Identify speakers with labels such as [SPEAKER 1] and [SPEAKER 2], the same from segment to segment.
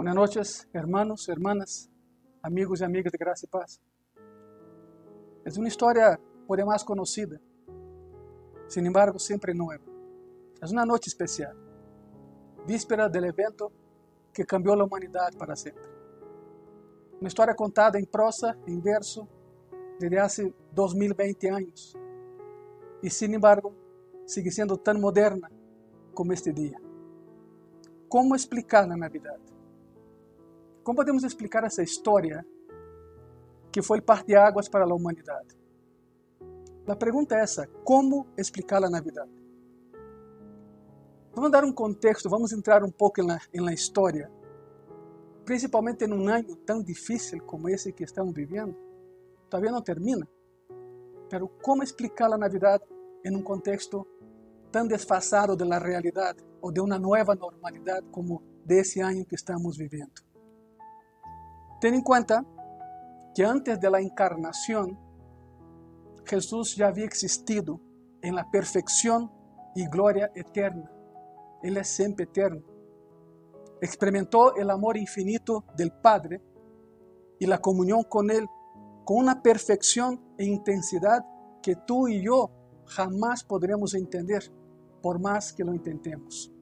[SPEAKER 1] Buenas noches, hermanos, hermanas, amigos y amigas de Gracia y Paz. Es una historia por demás conocida, sin embargo siempre nueva. Es una noche especial, víspera del evento que cambió la humanidad para siempre. Una historia contada en prosa, en verso, desde hace 2020 años. Y sin embargo, sigue siendo tan moderna como este día. ¿Cómo explicar la Navidad? ¿Cómo podemos explicar essa história que foi parte-águas para a humanidade? A pergunta é essa: como explicar a Navidade? Vamos dar um contexto, vamos entrar um pouco na, na história, principalmente em um ano tão difícil como esse que estamos vivendo. Todavía não termina. Mas como explicar a Navidade em um contexto tão desfasado da realidade ou de uma nova normalidade como desse ano que estamos vivendo? Ten en cuenta que antes de la encarnación, Jesús ya había existido en la perfección y gloria eterna. Él es siempre eterno. Experimentó el amor infinito del Padre y la comunión con Él con una perfección e intensidad que tú y yo jamás podremos entender, por más que lo intentemos.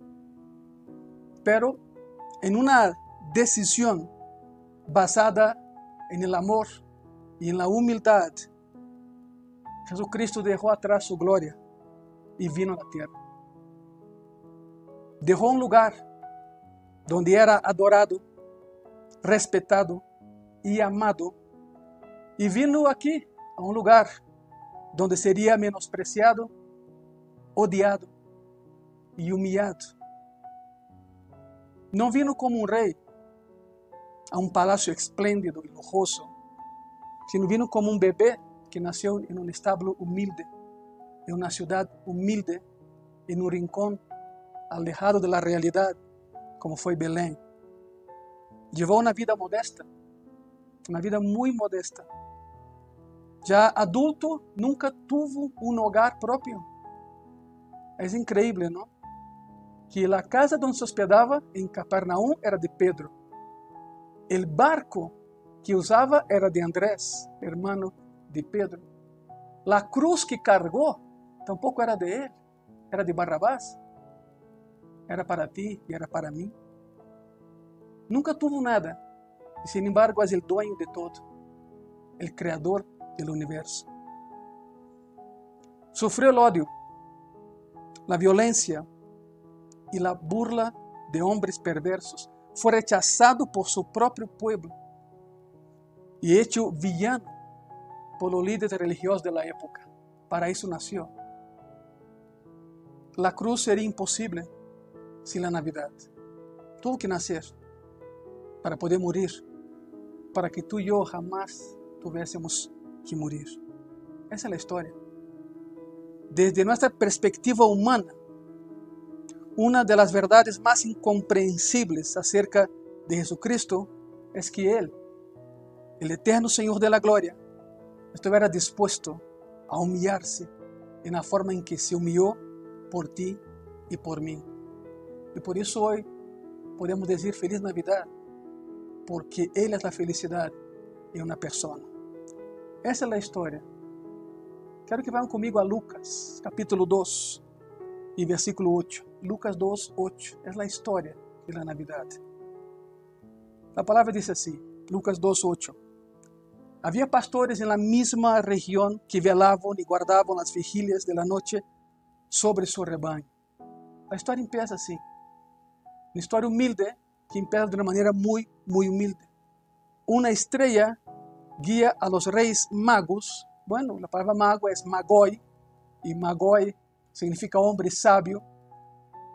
[SPEAKER 1] Pero en una decisión basada en el amor y en la humildad, Jesucristo dejó atrás su gloria y vino a la tierra. Dejó un lugar donde era adorado, respetado y amado, y vino aquí a un lugar donde sería menospreciado, odiado y humillado. No vino como un rey, a um palácio esplêndido e lujoso, sino vino como um bebê que nasceu em um estábulo humilde, em uma cidade humilde, em um rincón alejado da realidade, como foi Belém. Levou uma vida modesta, uma vida muito modesta. Já adulto, nunca tuvo um hogar próprio. É incrível, não? Que a casa onde se hospedava em Capernaum era de Pedro El barco que usaba era de Andrés, hermano de Pedro. La cruz que cargó tampoco era de él, era de Barrabás. Era para ti y era para mí. Nunca tuvo nada, y sin embargo es el dueño de todo, el creador del universo. Sufrió el odio, la violencia y la burla de hombres perversos foi rechazado por seu próprio pueblo e hecho villano por los líderes religiosos de la época. Para isso nació. La cruz seria impossível sem a Navidad. Tuvo que nascer para poder morir, para que tu e eu jamás tuviésemos que morir. Essa é a história. Desde nossa perspectiva humana, una de las verdades más incomprensibles acerca de Jesucristo es que Él, el eterno Señor de la gloria, estuviera dispuesto a humillarse en la forma en que se humilló por ti y por mí. Y por eso hoy podemos decir feliz Navidad, porque Él es la felicidad en una persona. Esa es la historia. Quero que vayan conmigo a Lucas, capítulo 2, y versículo 8. Lucas 2, 8. É a história da Navidade. A palavra diz assim, Lucas 2, 8. Havia pastores na mesma região que velavam e guardavam as vigílias de la noite sobre seu rebanho. A história empieza assim. Uma história humilde que empieza de uma maneira muito, muito humilde. Uma estrela guia a los reis magos. Bueno, a palavra mago é magoi, e magoi significa homem sábio.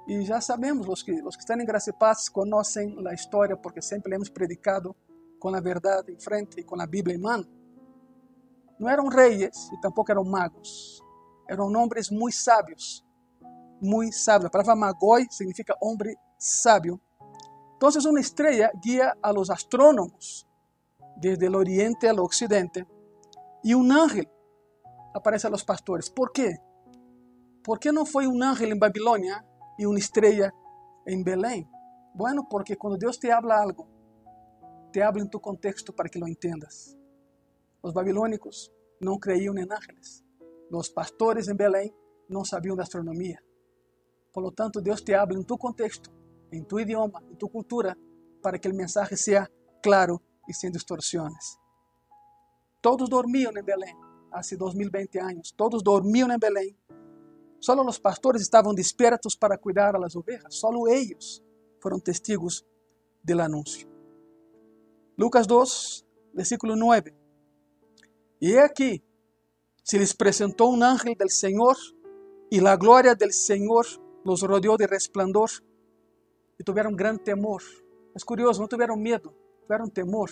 [SPEAKER 1] E já sabemos, os que, os que estão em Graça e Paz conhecem a história, porque sempre hemos predicado com a verdade em frente e com a Bíblia em mão. Não eram reis e tampouco eram magos. Eram homens muito sábios. Muito sábios. A palavra magoi significa homem sábio. Então, uma estrela guia a los astrônomos desde o oriente ao ocidente e um ángel aparece a los pastores. ¿Por quê? ¿Por qué no fue un ángel en Babilonia y una estrella en Belén? Bueno, porque cuando Dios te habla algo te hablo em tu contexto para que lo entendas. Os babilônicos não creiam em ángeles. Os pastores em Belém não sabiam da astronomia. Por lo tanto, Deus te habla em tu contexto, em tu idioma, em tu cultura, para que o mensagem seja claro e sem distorções. Todos dormiam em Belém, há 2020 anos. Todos dormiam em Belém. Só os pastores estavam despertos para cuidar das ovelhas. Só eles foram testigos do anúncio. Lucas 2, versículo 9. E aqui se les apresentou um ángel del Senhor e a glória del Senhor los rodeou de resplandor e tiveram grande temor. É curioso, não tiveram medo, tiveram temor.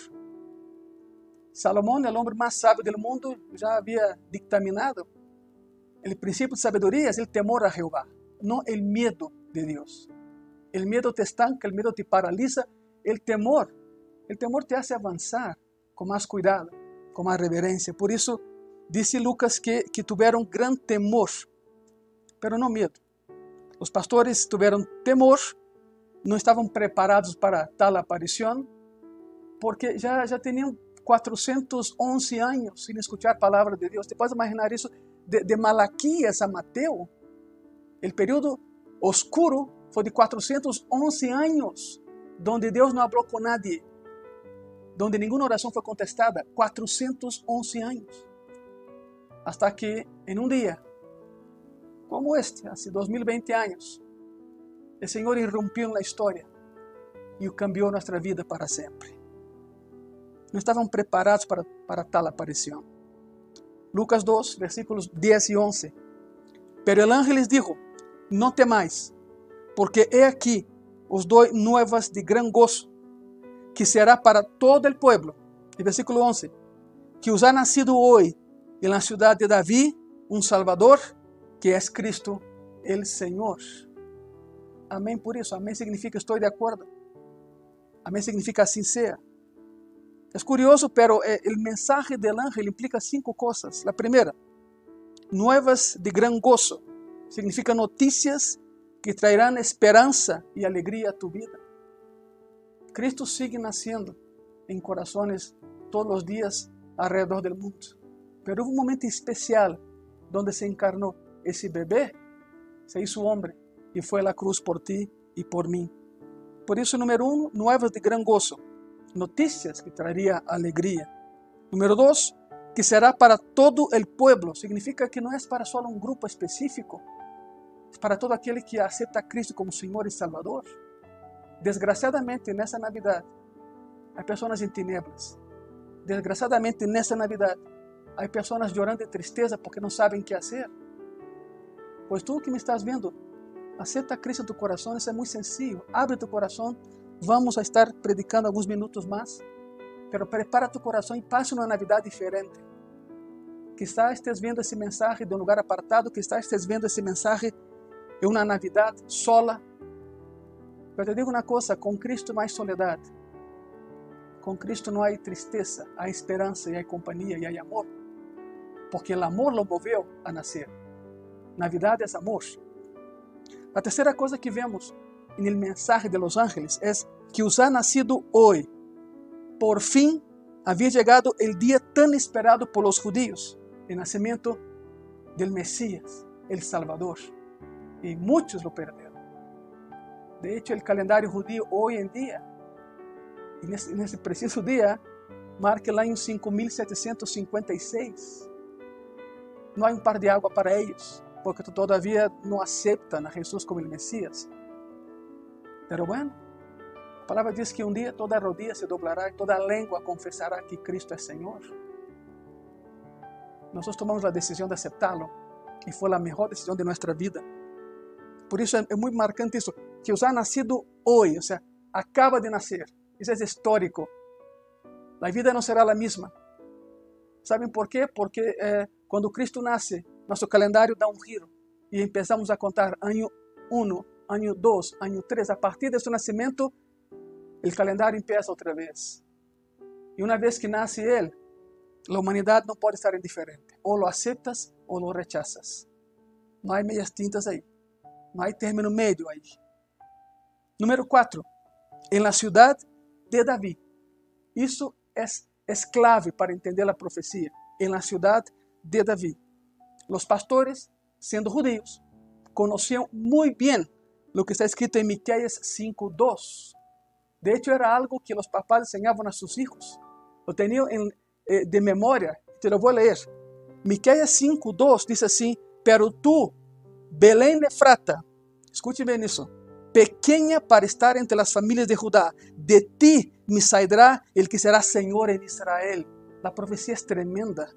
[SPEAKER 1] Salomão, o homem mais sábio do mundo, já havia dictaminado o princípio de sabedoria é o temor a Jeová, não o medo de Deus. O medo te estanca, o medo te paralisa, o temor, o temor te hace avançar com mais cuidado, com mais reverência. Por isso, disse Lucas que, que tiveram grande temor, pero não medo. Os pastores tiveram temor, não estavam preparados para tal aparição, porque já, já tinham 411 anos sem escutar a palavra de Deus. Você pode imaginar isso de, de Malaquias a Mateo? O período oscuro foi de 411 anos, onde Deus não falou com nadie, onde nenhuma oração foi contestada. 411 anos. Hasta que, em um dia, como este, há 2020 anos, o Senhor irrompiu na história e cambiou nossa vida para sempre. Não estavam preparados para, para tal aparição. Lucas 2, versículos 10 e 11. Pero el ángel les dijo, no temais, porque he aquí os doy nuevas de gran gozo, que será para todo el pueblo. E versículo 11, que os ha nacido hoy en la ciudad de David un Salvador, que es Cristo el Señor. Amém por isso. Amém significa estou de acordo. Amém significa assim seja. É curioso, pero eh, o mensaje del ángel implica cinco coisas. A primeira, nuevas de gran gozo. Significa notícias que traerán esperança e alegria a tu vida. Cristo sigue nascendo em corações todos os dias alrededor do mundo. Pero hubo un momento especial donde se encarnó ese bebé, se hizo hombre y fue a la cruz por ti y por mí. Por eso, número uno, nuevas de gran gozo, noticias que traería alegría. Número dos, que será para todo el pueblo, significa que no es para solo un grupo específico, es para todo aquel que acepta a Cristo como Señor y Salvador. Desgraciadamente, en esa Navidad, hay personas en tinieblas. Desgraciadamente, en esa Navidad, Há pessoas chorando de tristeza porque não sabem o que fazer. Pois tu que me estás vendo, aceita a Cristo em tu coração, isso é muito sencillo. Abre tu coração, vamos a estar predicando alguns minutos mais, pero prepara tu coração e passe uma Navidade diferente. Quizás estés vendo esse mensagem de um lugar apartado, quizás estés vendo esse mensagem em uma Navidade sola. Eu te digo uma coisa, com Cristo mais soledade. Com Cristo não há tristeza, há esperança e há companhia e há amor porque o amor lo moveu a nascer. Navidad é amor. A terceira coisa que vemos no mensagem de los ángeles é que os ha nascido hoje. Por fim, havia chegado o dia tão esperado por los judíos, o nascimento del Mesías, el Salvador. E muitos lo perderam. De hecho, o calendário judío hoje em dia, nesse, nesse preciso dia, marca lá em 5756 não há um par de água para eles, porque todavia não aceitam a Jesus como o Messias. Pero bueno, a palavra diz que um dia toda rodilha se doblará e toda língua confessará que Cristo é Senhor. Nós tomamos a decisão de aceptá-lo e foi a melhor decisão de nossa vida. Por isso é, muito marcante isso, que os ha nascido hoje, ou seja, acaba de nascer. Isso é histórico. A vida não será a mesma. Sabem por quê? Porque eh, quando Cristo nasce, nosso calendário dá um giro e começamos a contar ano 1, ano 2, ano 3. A partir de seu nascimento, o calendário começa outra vez. E uma vez que nasce ele, a humanidade não pode estar indiferente. Ou lo aceptas ou lo rechazas. Não há meias tintas aí. Não há término médio aí. Número 4. Em la ciudad de Davi. Isso é, é clave para entender a profecia. Em la ciudad de David, os pastores, sendo judíos, conheciam muito bem o que está escrito em Miqueias 5:2. De hecho, era algo que os papás enseñaban a sus hijos. Lo tenían en, eh, de memoria. Te lo voy a leer. Miqueias 5:2 dice así: Pero tú, Belén Efrata, escute bem isso, pequeña para estar entre las familias de Judá, de ti me saldrá el que será Señor en Israel. La profecía es tremenda.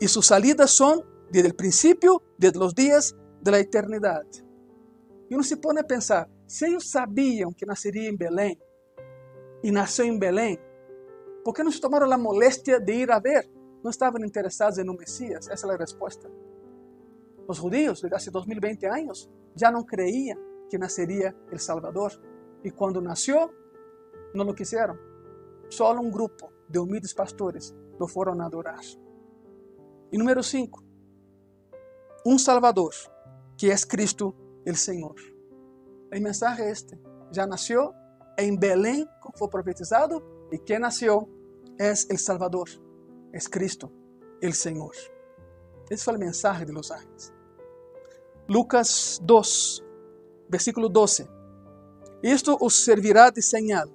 [SPEAKER 1] Y sus salidas son desde el principio, desde los días de la eternidad. E uno se pone a pensar, se eles sabiam que nasceria em Belém e nasceu em Belém, por que não se tomaram a moléstia de ir a ver? Não estavam interessados em um Messias? Essa é a resposta. Os judeus, desde há 2020 anos, já não creiam que nasceria El Salvador. E quando nasceu, não o quiseram. Só um grupo de humildes pastores lo foram adorar. E número 5, um Salvador, que é Cristo el Senhor. O mensaje é este. Já nasceu em Belém, como foi profetizado, e quem nasceu é o Salvador, é Cristo, el Senhor. Esse foi o mensaje de los ángeles. Lucas 2, versículo 12. Isto os servirá de señal.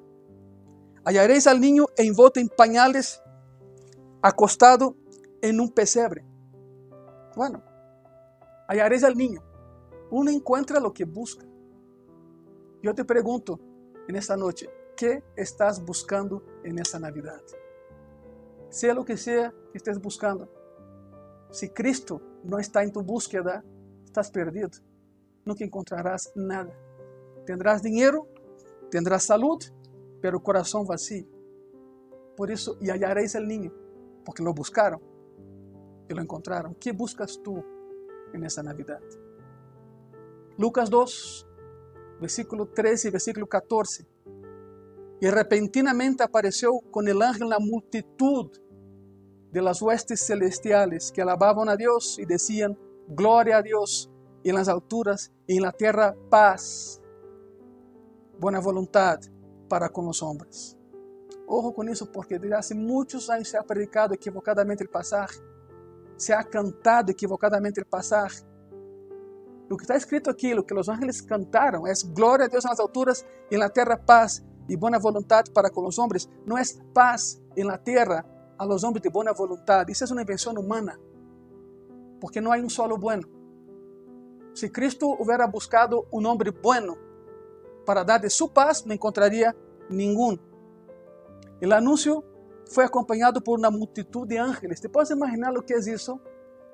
[SPEAKER 1] Hallaréis al niño envolto en pañales, acostado en un pesebre. Bueno, hallaréis al niño. Uno encuentra lo que busca. Yo te pregunto en esta noche, ¿qué estás buscando en esta Navidad? Sea lo que sea que estés buscando. Si Cristo no está en tu búsqueda, estás perdido. Nunca encontrarás nada. Tendrás dinheiro, tendrás salud, pero coração vacío. Por isso, e hallaréis el niño, porque lo buscaram e lo encontraram. que buscas tú en esta Navidad? Lucas 2, versículo 13 y versículo 14. Y repentinamente apareció con el ángel la multitud de las huestes celestiales que alababan a Dios y decían, gloria a Dios en las alturas y en la tierra paz, buena voluntad para con los hombres. Ojo con eso porque desde hace muchos años se ha predicado equivocadamente el pasaje, se ha cantado equivocadamente el pasaje, Lo que está escrito aqui, o que os ángeles cantaram, é glória a Deus nas alturas e na terra paz e boa vontade para com os homens. Não é paz la terra a los homens de boa vontade. Isso é uma invenção humana, porque não há um solo bueno. Se Cristo hubiera buscado um homem bueno para dar de sua paz, não encontraria nenhum. O anúncio foi acompanhado por uma multitud de ángeles. Te podes imaginar o que é isso?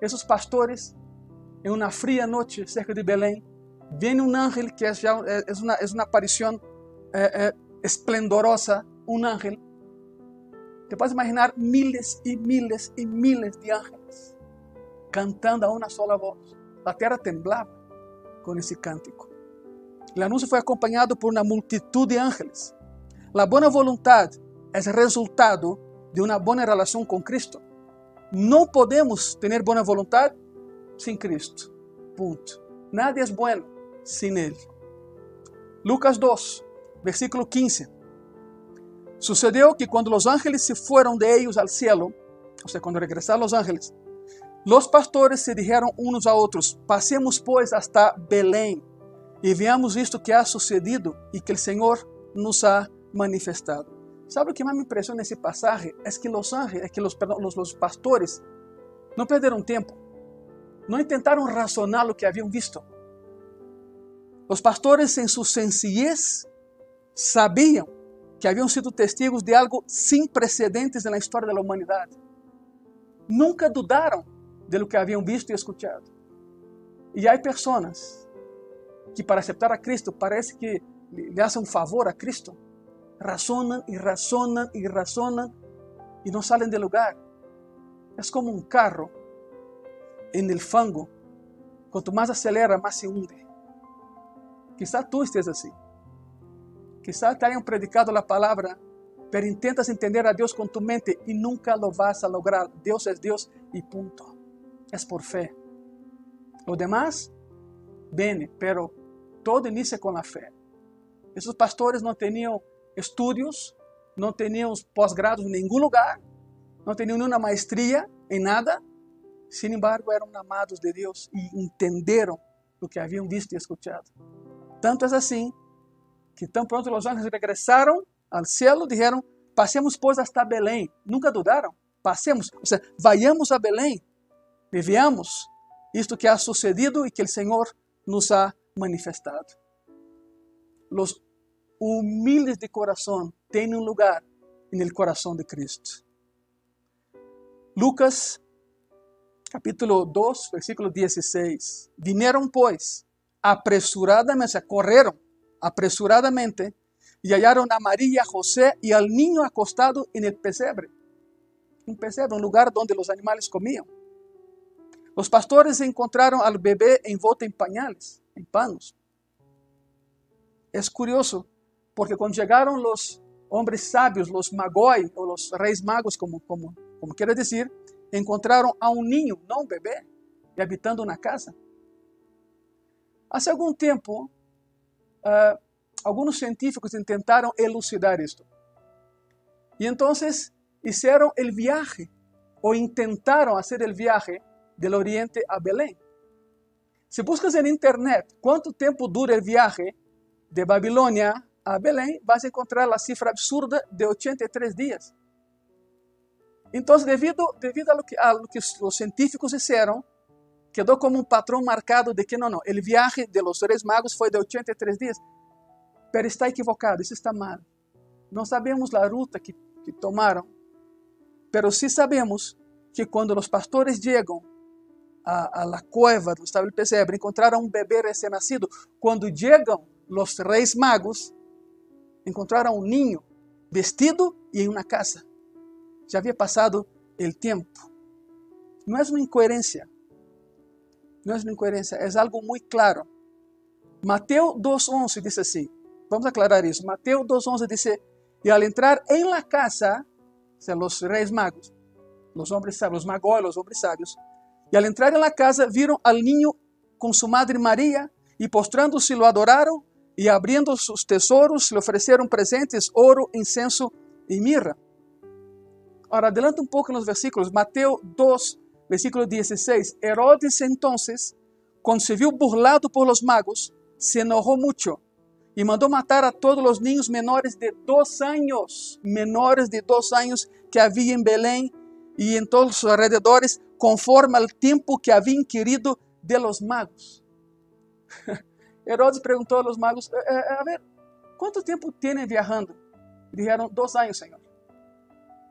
[SPEAKER 1] Esses pastores em uma fria noite cerca de Belém, vem um ángel que é, já, é, é, uma, é uma aparição é, é, esplendorosa, um ángel. Te podes imaginar miles e miles e miles de ángeles cantando a uma sola voz. A terra temblava com esse cântico. O anúncio foi acompanhado por uma multitud de ángeles. A boa vontade é resultado de uma boa relação com Cristo. Não podemos ter boa vontade sin Cristo. Punto. Nadie es bueno sin Él. Lucas 2, versículo 15. Sucedió que cuando los ángeles se fueron de ellos al cielo, o sea, cuando regresaron los ángeles, los pastores se dijeron unos a otros, pasemos pues hasta Belén y veamos esto que ha sucedido y que el Señor nos ha manifestado. ¿Sabe lo que más me impresiona ese pasaje? Es que los ángeles, es que perdón, los, los pastores no perdieron tiempo. Não tentaram razonar o que haviam visto. Os pastores, em sua sencillez, sabiam que haviam sido testigos de algo sem precedentes na história da humanidade. Nunca dudaram de lo que haviam visto e escutado. E há pessoas que, para aceitar a Cristo, parece que lhe fazem um favor a Cristo. Razonam e razonam e razonam e não saem do lugar. É como um carro en el fango, quanto mais acelera, mais se hunde. Quizá tu estés assim. Quizá te hayan predicado a palavra, pero intentas entender a Deus com tu mente e nunca lo vas a lograr. Deus é Deus e ponto. É por fé. Lo demás, bene, pero todo inicia com a fé. Esses pastores não tinham estudios, não tinham pós-grado em nenhum lugar, não tinham nenhuma maestria em nada, sin embargo eram amados de Deus e entenderam o que haviam visto e escutado. Tanto é assim que tão pronto os anjos regressaram ao céu, disseram, passemos pois hasta Belém. Nunca dudaram, passemos, ou seja, vayamos a Belém e isto que ha sucedido e que o Senhor nos ha manifestado. Os humildes de coração têm um lugar no coração de Cristo. Lucas capítulo 2, versículo 16. Vinieron pues apresuradamente, correron apresuradamente y hallaron a María, José y al niño acostado en el pesebre. Un pesebre, un lugar donde los animales comían. Los pastores encontraron al bebé envuelto en pañales, en panos. Es curioso, porque cuando llegaron los hombres sabios, los magoi o los reyes magos, como, como, como quiere decir, encontraram a um ninho, não um bebê, e habitando na casa. Há algum tempo, uh, alguns científicos tentaram elucidar isto. E então fizeram o viaje, ou tentaram fazer o viaje do Oriente a Belém. Se buscas na internet quanto tempo dura o viaje de Babilônia a Belém, vas encontrar a cifra absurda de 83 dias. Então, devido, devido a, lo que, a lo que os científicos disseram, quedou como um patrão marcado de que não, não, o viaje de los Reis Magos foi de 83 dias. Pero está equivocado, isso está mal. Não sabemos a ruta que, que tomaram, pero sí sabemos que quando os pastores chegam a, a la cueva do del pesebre, encontraram um bebê recém-nascido. Quando chegam os reis magos, encontraram um ninho vestido e em uma casa. Já havia passado o tempo. Não é uma incoerência. Não é uma incoerência, é algo muito claro. Mateus 2.11 diz assim, vamos aclarar isso. Mateus 2.11 diz, e al entrar em la casa, o los reis magos, los hombres sabios, los magos, los hombres sabios, e al entrar em la casa, viram al niño com sua madre Maria, e postrando-se lo adoraram, e abrindo sus tesouros, lhe ofereceram presentes, ouro, incenso e mirra. Ahora, adelanta un poco en los versículos. Mateo 2, versículo 16. Herodes entonces, cuando se vio burlado por los magos, se enojó mucho y mandó matar a todos los niños menores de dos años, menores de dos años que había en Belén y en todos los alrededores, conforme al tiempo que había inquirido de los magos. Herodes preguntó a los magos, eh, eh, a ver, ¿cuánto tiempo tienen viajando? Dijeron, dos años, Señor.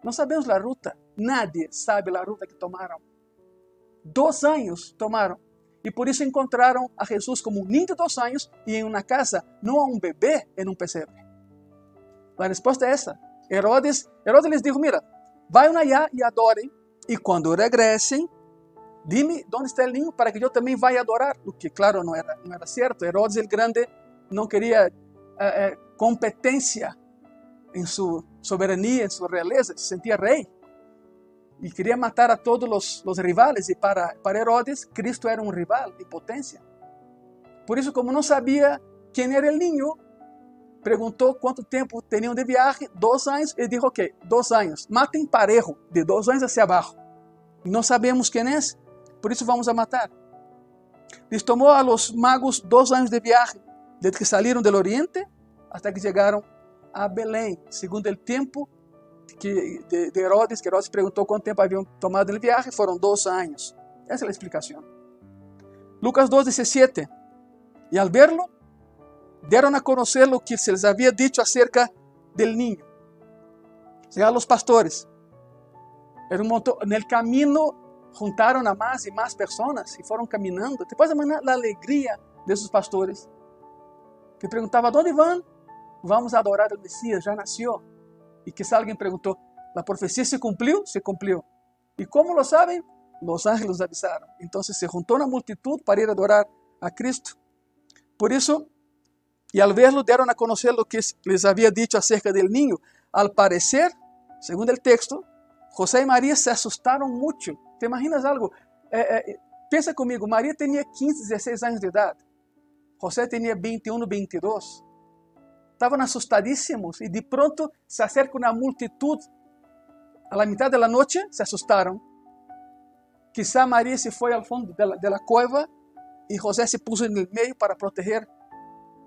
[SPEAKER 1] Não sabemos a ruta. Nadie sabe a ruta que tomaram. Dois anos tomaram. E por isso encontraram a Jesus como um niño de dois anos e em uma casa, não a um bebê em um pesebre. A resposta é essa. Herodes, Herodes lhes disse: Mira, vayam allá e adorem, e quando regressem, dime onde está o ninho para que eu também vá adorar. O que, claro, não era, não era certo. Herodes el Grande não queria eh, eh, competência em sua soberania, em sua realeza, se sentia rei e queria matar a todos os, os rivais. E para, para Herodes, Cristo era um rival de potência. Por isso, como não sabia quem era o ninho, perguntou quanto tempo tinham de viagem, dois anos, e disse, ok, dois anos, matem parejo, de dois anos hacia abaixo. Não sabemos quem é, por isso vamos a matar. Les tomou a los magos dois anos de viagem, desde que saíram do Oriente até que chegaram a Belém, segundo o tempo que, de, de, Herodes, que Herodes perguntou quanto tempo haviam tomado o viagem, foram 12 anos. Essa é a explicação. Lucas 2, 17. E al verlo, deram a conhecer o que se les havia dito acerca del niño. Llegaram os pastores. Era um montão, no caminho juntaram a mais e mais pessoas e foram caminhando. Depois de a alegria desses pastores, que perguntavam: onde vão? Vamos adorar al Mesías, ya nació. Y quizá alguien preguntó, ¿la profecía se cumplió? Se cumplió. ¿Y cómo lo saben? Los ángeles avisaron. Entonces se juntó una multitud para ir a adorar a Cristo. Por eso, y al verlo dieron a conocer lo que les había dicho acerca del niño. Al parecer, según el texto, José y María se asustaron mucho. ¿Te imaginas algo? Eh, eh, pensa conmigo, María tenía 15, 16 años de edad. José tenía 21, 22. Estavam assustadíssimos e de pronto se acerca uma multitud. A la mitad de la noche se asustaram. Quizá Maria se foi ao fundo da, da cueva e José se puso no meio para proteger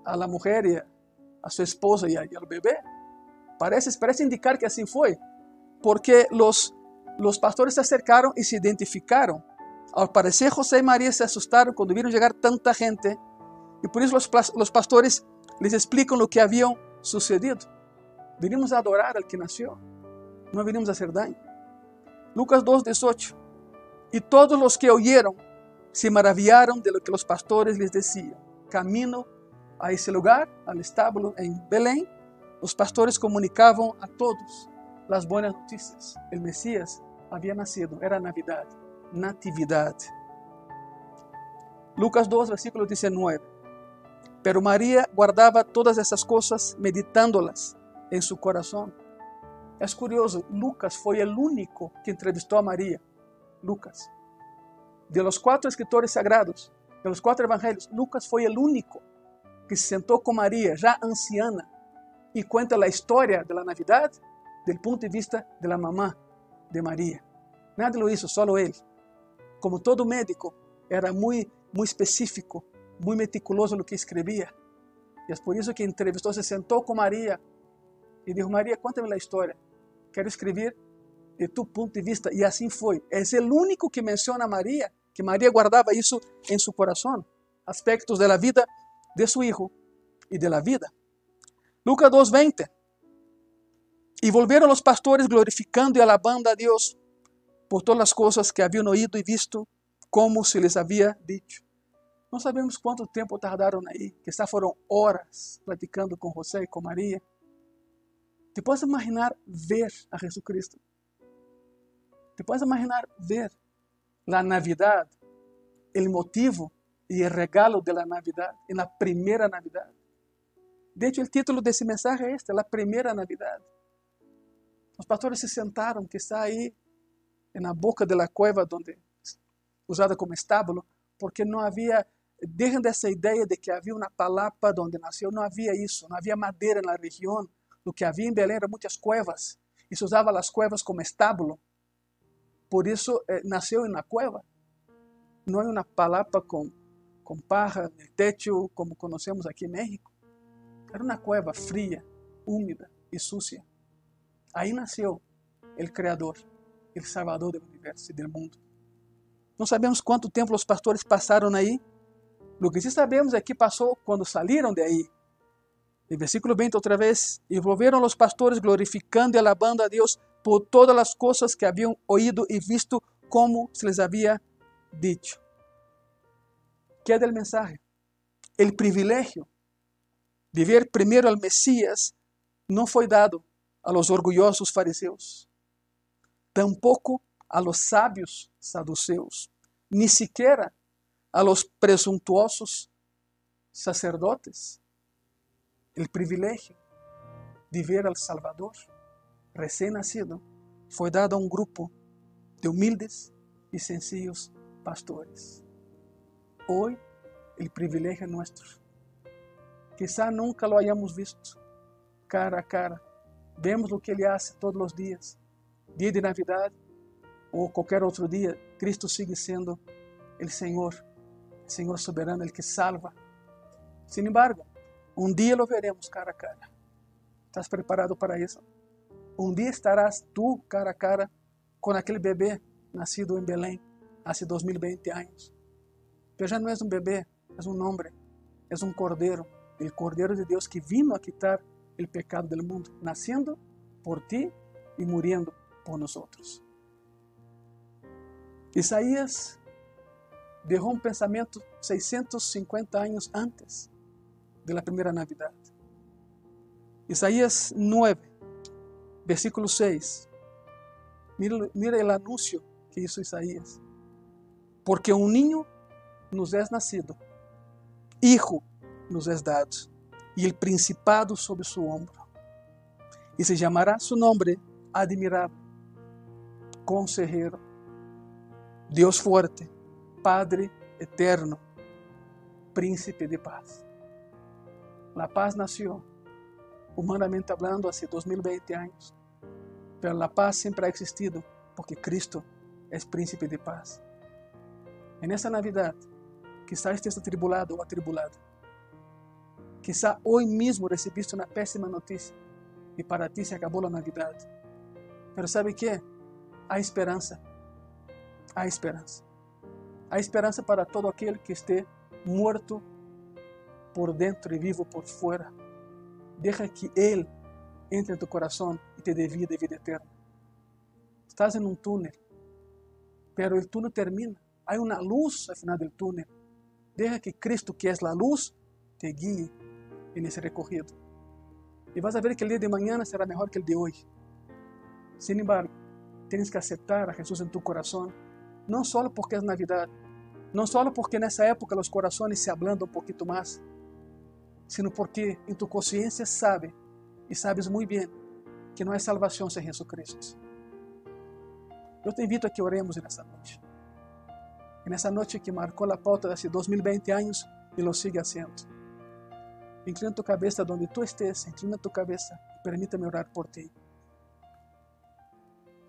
[SPEAKER 1] a la mujer e a, a sua esposa e, a, e ao bebê. Parece, parece indicar que assim foi, porque os, os pastores se acercaram e se identificaram. Ao parecer, José e Maria se assustaram quando viram chegar tanta gente e por isso os, os pastores les explicam o que haviam sucedido. Vinimos a adorar al que nasceu, não vinimos a hacer daño. Lucas 2:18. E todos os que oyeron se maravillaron de lo que os pastores les decían. Camino a esse lugar, al estábulo em Belém, os pastores comunicavam a todos as boas notícias. O Messias havia nascido, era Navidad, natividade. Lucas 2, versículo 19. Pero María guardaba todas essas coisas, meditándolas em seu coração. É curioso, Lucas foi o único que entrevistou a Maria. Lucas. De los quatro escritores sagrados, de los quatro evangelhos, Lucas foi o único que se sentou com Maria, já anciana, e conta a história da Navidade do ponto de vista da mamã de Maria. Nada lo hizo, solo ele. Como todo médico, era muito, muito específico muy meticuloso lo que escribía. Y es por eso que entrevistó, se sentó con María y dijo, María, cuéntame la historia. Quiero escribir de tu punto de vista. Y así fue. Es el único que menciona a María, que María guardaba eso en su corazón. Aspectos de la vida de su hijo y de la vida. Lucas 2.20. Y volvieron los pastores glorificando y alabando a Dios por todas las cosas que habían oído y visto, como se les había dicho. Não sabemos quanto tempo tardaram aí, quizá foram horas platicando com José e com Maria. Te podes imaginar ver a Jesus Cristo? Te podes imaginar ver a Navidad, o motivo e o regalo da Navidad, na primeira Navidad. De hecho, o título desse mensagem é este, a primeira Navidad. Os pastores se sentaram, quizá aí, na boca da cueva, onde, usada como estábulo, porque não havia Dejen dessa ideia de que havia uma palapa onde nasceu. Não havia isso, não havia madeira na região. O que havia em Belém eram muitas cuevas. E se usava as cuevas como estábulo. Por isso eh, nasceu na cueva. Não é uma palapa com, com parra no teto, como conhecemos aqui em México. Era uma cueva fria, úmida e sucia. Aí nasceu o Criador, o Salvador do universo e do mundo. Não sabemos quanto tempo os pastores passaram aí, Lo que sí sabemos é que passou quando saíram de aí. E versículo 20 outra vez, e volveram os pastores glorificando e alabando a Deus por todas as coisas que haviam oído e visto como se les havia dicho. Que é del mensaje? El privilegio de ver primeiro al Messias não foi dado a los orgulhosos fariseus, tampouco a los sábios saduceus, ni siquiera a los presuntuosos sacerdotes el privilegio de ver al Salvador recién nacido fue dado a un grupo de humildes y sencillos pastores. Hoy el privilegio es nuestro. Quizá nunca lo hayamos visto cara a cara. Vemos lo que Él hace todos los días. Día de Navidad o cualquier otro día, Cristo sigue siendo el Señor Senhor soberano, Ele que salva. Sin embargo, um dia lo veremos cara a cara. ¿Estás preparado para isso? Um dia estarás tu cara a cara com aquele bebê nascido em Belém há 2020 anos. Pero já não és um bebê, és um homem, és um cordeiro, o cordeiro de Deus que vino a quitar o pecado do mundo, nascendo por ti e muriendo por nós. Isaías dejó un pensamiento 650 años antes de la primera Navidad. Isaías 9, versículo 6. Mira, el anuncio que hizo Isaías. Porque un niño nos es nacido, hijo nos es dado, y el principado sobre su hombro. Y se llamará su nombre admirable, consejero, Dios fuerte, Padre eterno, príncipe de paz. La paz nació humanamente hablando, hace 2020 años. Pero la paz siempre ha existido porque Cristo es príncipe de paz. En esta Navidad, quizá estés atribulado o atribulada. Quizá hoy mismo recibiste una pésima noticia y para ti se acabó la Navidad. Pero ¿sabe qué? Hay esperanza. Hay esperanza. Hay esperanza para todo aquel que esté muerto por dentro y vivo por fuera. Deja que Él entre en tu corazón y te dé vida y vida eterna. Estás en un túnel, pero el túnel termina. Hay una luz al final del túnel. Deja que Cristo, que es la luz, te guíe en ese recorrido. Y vas a ver que el día de mañana será mejor que el de hoy. Sin embargo, tienes que aceptar a Jesús en tu corazón, no solo porque es Navidad, no solo porque en esa época los corazones se ablandan un poquito más, sino porque en tu conciencia sabe y sabes muy bien que no hay salvación sin Jesucristo. Yo te invito a que oremos noche. En esa noche que marcó la pauta de hace 2020 años y lo sigue haciendo. Inclina tu cabeza donde tú estés, inclina tu cabeza y permítame orar por ti.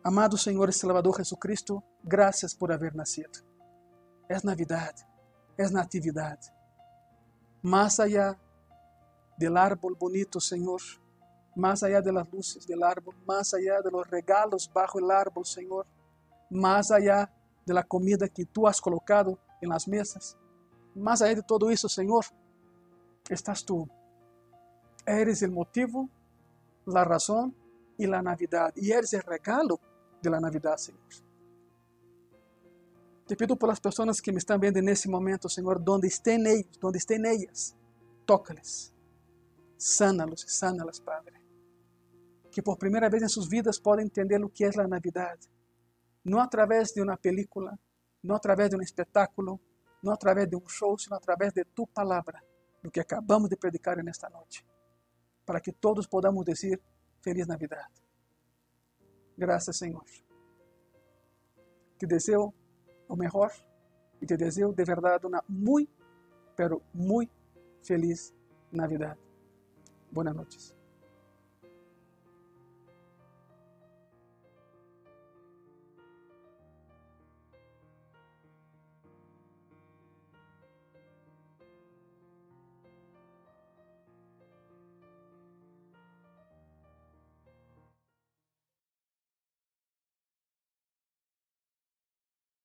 [SPEAKER 1] Amado Señor y Salvador Jesucristo, gracias por haber nacido. Es Navidad, es Natividad. Más allá del árbol bonito, Señor, más allá de las luces del árbol, más allá de los regalos bajo el árbol, Señor, más allá de la comida que tú has colocado en las mesas, más allá de todo eso, Señor, estás tú. Eres el motivo, la razón y la Navidad, y eres el regalo de la Navidad, Señor. Te pido por las personas que me están viendo en ese momento, Señor, donde estén ellos, donde estén ellas, tócales Sánalos y sánalas, Padre. Que por primera vez en sus vidas puedan entender lo que es la Navidad. No a través de una película, no a través de un espectáculo, no a través de un show, sino a través de tu palabra, lo que acabamos de predicar en esta noche. Para que todos podamos decir Feliz Navidad. Gracias, Señor. Te deseo lo mejor y te deseo de verdad una muy, pero muy feliz Navidad. Buenas noches.